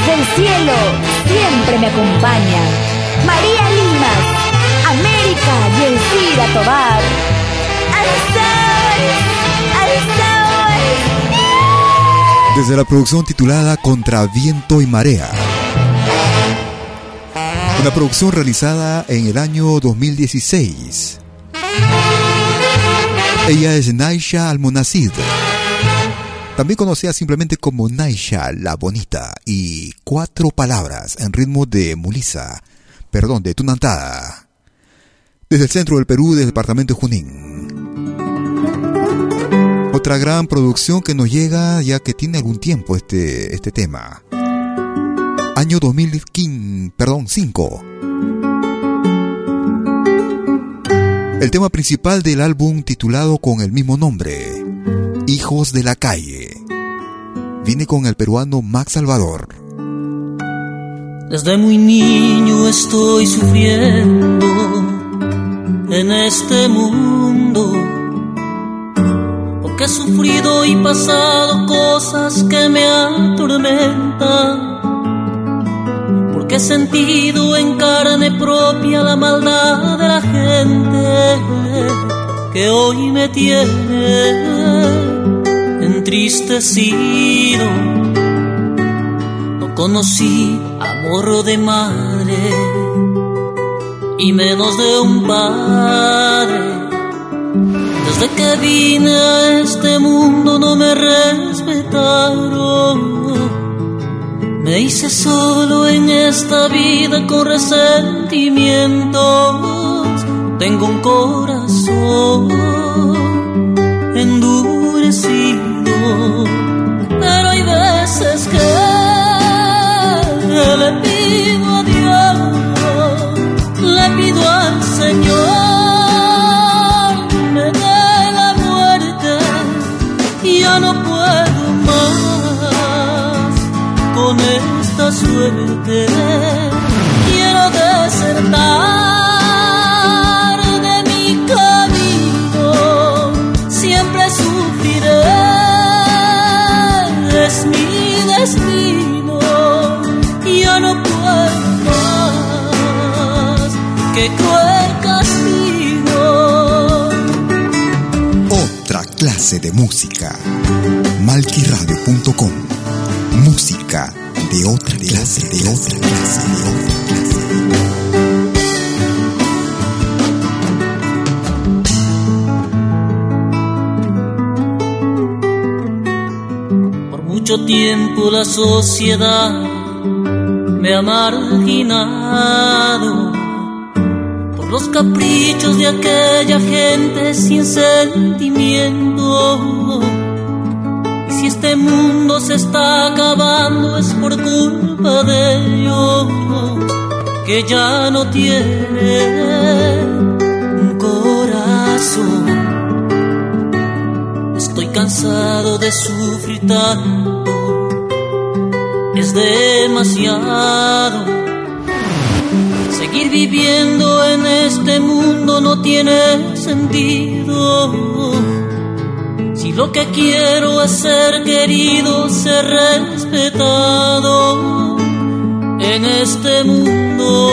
Que desde el cielo siempre me acompaña. María Limas, América y Elvira Tobar. Desde la producción titulada Contra Viento y Marea. Una producción realizada en el año 2016. Ella es Naisha Almonacid. También conocida simplemente como Naisha la Bonita. Y cuatro palabras en ritmo de Mulisa. Perdón, de Tunantada. Desde el centro del Perú, del departamento de Junín. Otra gran producción que nos llega ya que tiene algún tiempo este, este tema. Año 2015, perdón, 5. El tema principal del álbum titulado con el mismo nombre, Hijos de la Calle. Viene con el peruano Max Salvador. Desde muy niño estoy sufriendo en este mundo. Porque he sufrido y pasado cosas que me atormentan. Porque he sentido en carne propia la maldad de la gente que hoy me tiene entristecido. No conocí amor de madre y menos de un padre. Desde que vine a este mundo no me respetaron. Me hice solo en esta vida con resentimientos. Tengo un corazón endurecido, pero hay veces que le pido a Dios, le pido al Señor, me dé la muerte, ya no puedo más con esta suerte, quiero desertar de música. Malquiradio.com. Música de otra clase, de otra clase, de otra clase. Por mucho tiempo la sociedad me ha marginado por los caprichos de aquella gente sin sentimiento. Y si este mundo se está acabando es por culpa de ellos que ya no tienen un corazón. Estoy cansado de sufrir tanto, es demasiado. Seguir viviendo en este mundo no tiene sentido. Si lo que quiero es ser querido, ser respetado en este mundo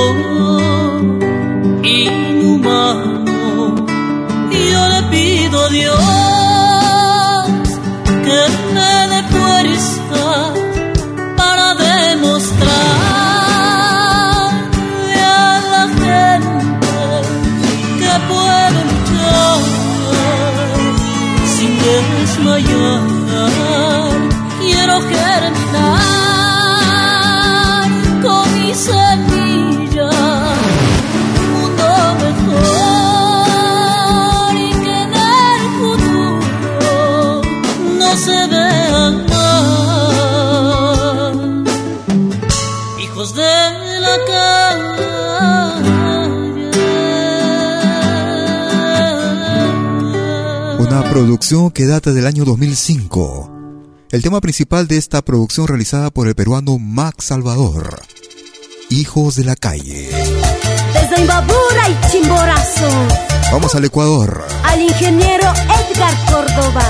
inhumano, yo le pido a Dios que desmayar. Quiero germinar producción que data del año 2005. El tema principal de esta producción realizada por el peruano Max Salvador. Hijos de la calle. Desde Imbabura y Chimborazo, Vamos al Ecuador. al ingeniero Edgar Córdoba.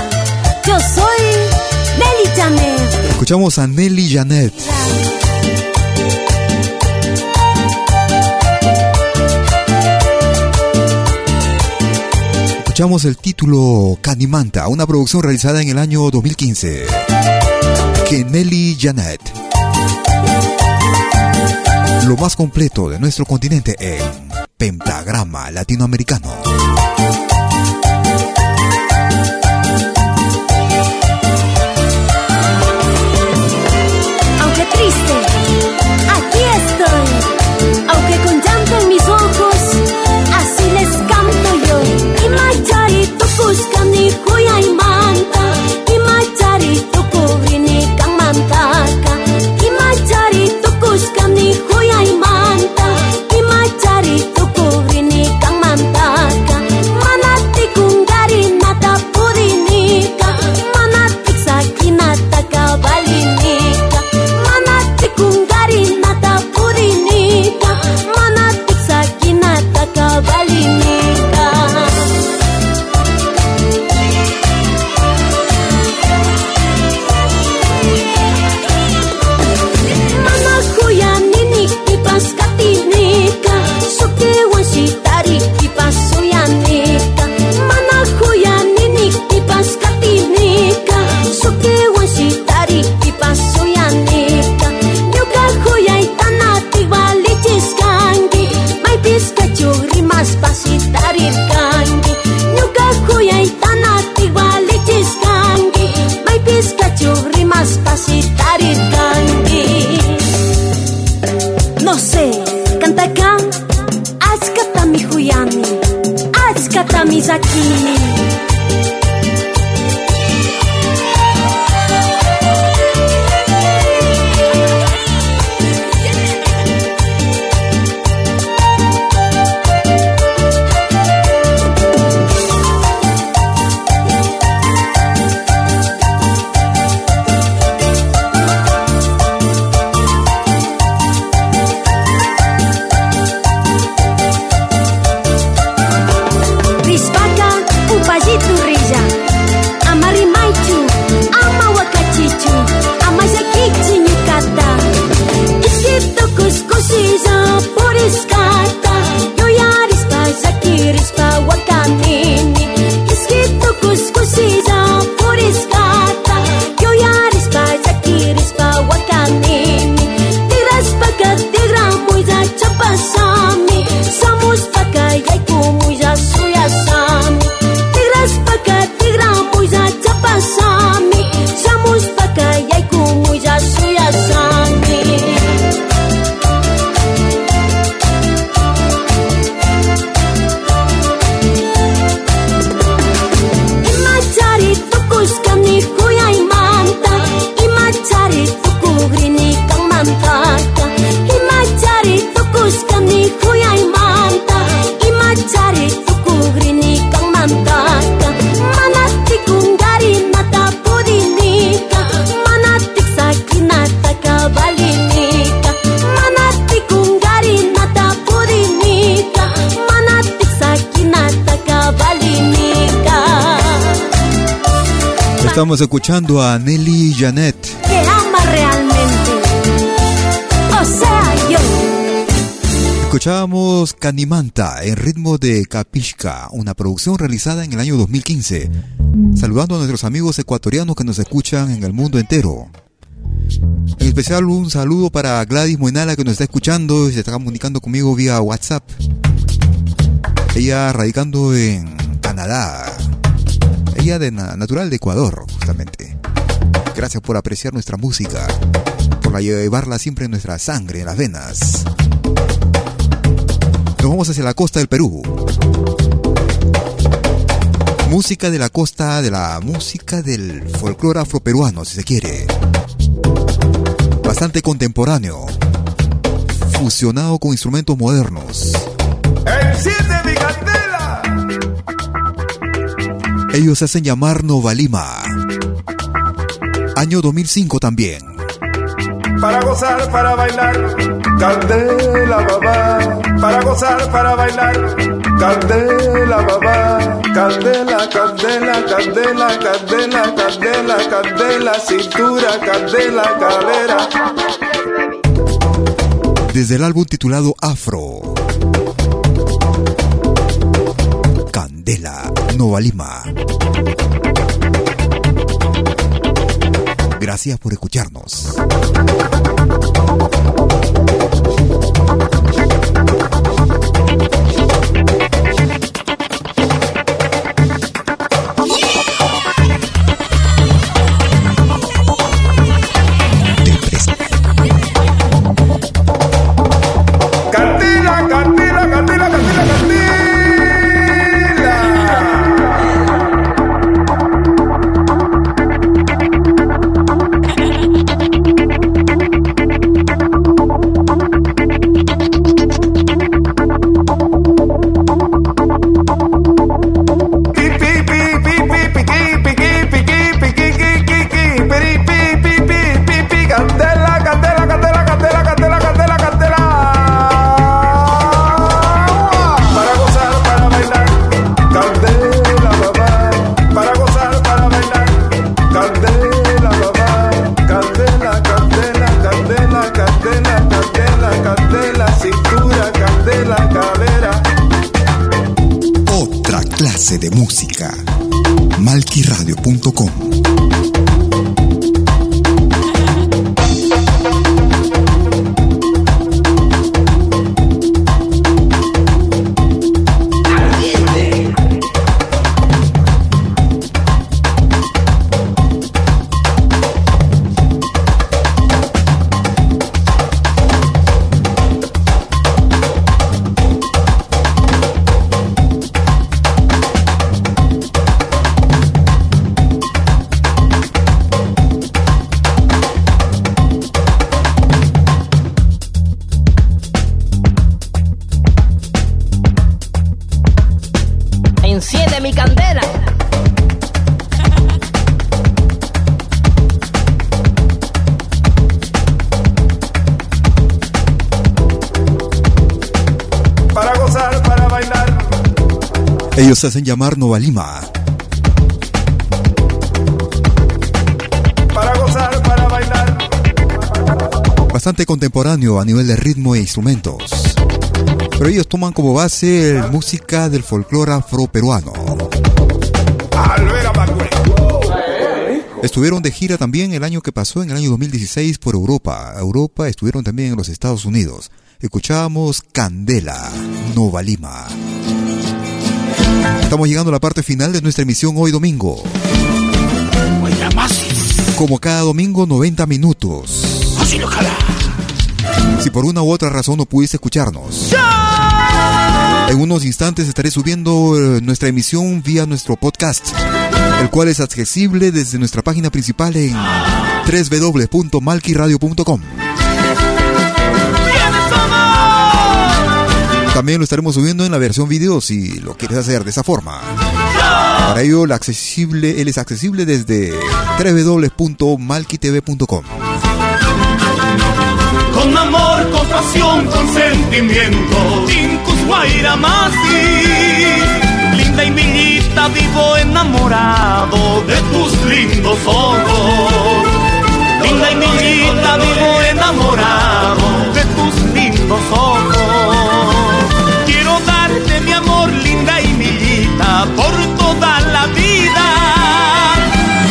Yo soy Nelly Janet. Escuchamos a Nelly Janet. Escuchamos el título Canimanta, una producción realizada en el año 2015. Que Nelly Janet. Lo más completo de nuestro continente en Pentagrama Latinoamericano. Aunque triste, Estamos escuchando a Nelly Janet. Que ama realmente. O sea, yo. Escuchábamos Canimanta en ritmo de Capishka, una producción realizada en el año 2015. Saludando a nuestros amigos ecuatorianos que nos escuchan en el mundo entero. En especial un saludo para Gladys Muenala que nos está escuchando y se está comunicando conmigo vía WhatsApp. Ella radicando en Canadá. De na- natural de Ecuador, justamente. Gracias por apreciar nuestra música, por la- llevarla siempre en nuestra sangre, en las venas. Nos vamos hacia la costa del Perú. Música de la costa, de la música del folclore afroperuano, si se quiere. Bastante contemporáneo. Fusionado con instrumentos modernos. ¡Enciende mi candela! Ellos se hacen llamar Nova Lima. Año 2005 también. Para gozar, para bailar, candela babá. Para gozar, para bailar, candela babá. Candela, candela, candela, candela, candela, candela, cintura, candela, cadera. Desde el álbum titulado Afro. Candela, Nova Lima. Gracias por escucharnos. Ellos hacen llamar Nova Lima. para gozar, para bailar. Bastante contemporáneo a nivel de ritmo e instrumentos. Pero ellos toman como base música del folclore afroperuano. Estuvieron de gira también el año que pasó, en el año 2016, por Europa. Europa estuvieron también en los Estados Unidos. Escuchábamos Candela, Nova Lima. Estamos llegando a la parte final de nuestra emisión hoy domingo. Como cada domingo, 90 minutos. Si por una u otra razón no pudiste escucharnos. En unos instantes estaré subiendo eh, nuestra emisión vía nuestro podcast, el cual es accesible desde nuestra página principal en www.malquiradio.com. También lo estaremos subiendo en la versión video si lo quieres hacer de esa forma. Para ello, el accesible, él es accesible desde www.malquitv.com. Con amor, con pasión, con sentimiento. Linda y Millita vivo enamorado de tus lindos ojos. Linda y Millita vivo enamorado de tus lindos ojos. Amor, linda y Millita, por toda la vida.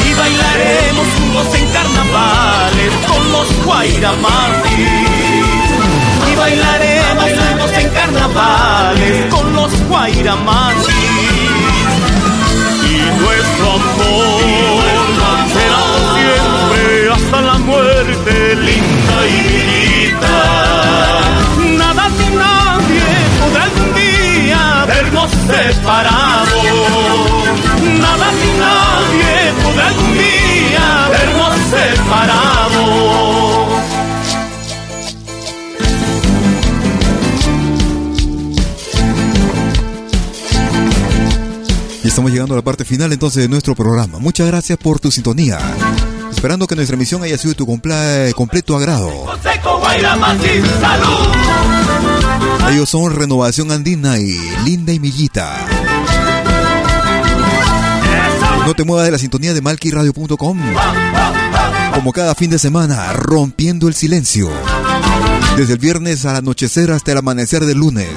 Y bailaremos juntos en carnavales con los guairamatis. Y bailaremos juntos en carnavales con los guairamatis. Y nuestro amor separados. Nada ni nadie podrá algún día vernos separados. Y estamos llegando a la parte final entonces de nuestro programa. Muchas gracias por tu sintonía. Esperando que nuestra emisión haya sido de tu completo agrado. Seco salud. Ellos son Renovación Andina y Linda y Millita. No te muevas de la sintonía de malquiradio.com. Como cada fin de semana, rompiendo el silencio. Desde el viernes al anochecer hasta el amanecer del lunes.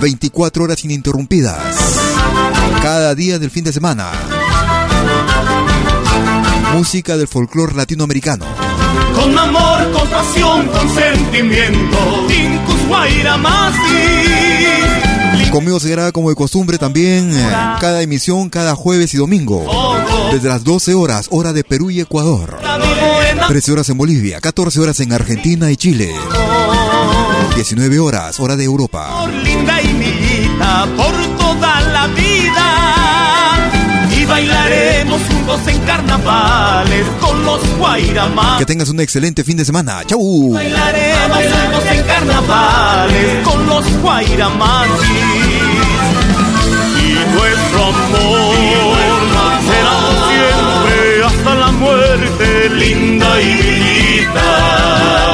24 horas ininterrumpidas. Cada día del fin de semana. Música del folclore latinoamericano. Con amor, con pasión, con sentimiento. Conmigo se graba como de costumbre también eh, cada emisión cada jueves y domingo. Desde las 12 horas, hora de Perú y Ecuador. 13 horas en Bolivia, 14 horas en Argentina y Chile. 19 horas, hora de Europa. linda y millita por. Y bailaremos juntos en carnavales con los guairamas. Que tengas un excelente fin de semana. ¡Chau! Bailaremos juntos en carnavales con los guairamatis. Y nuestro amor será siempre hasta la muerte, linda y villita.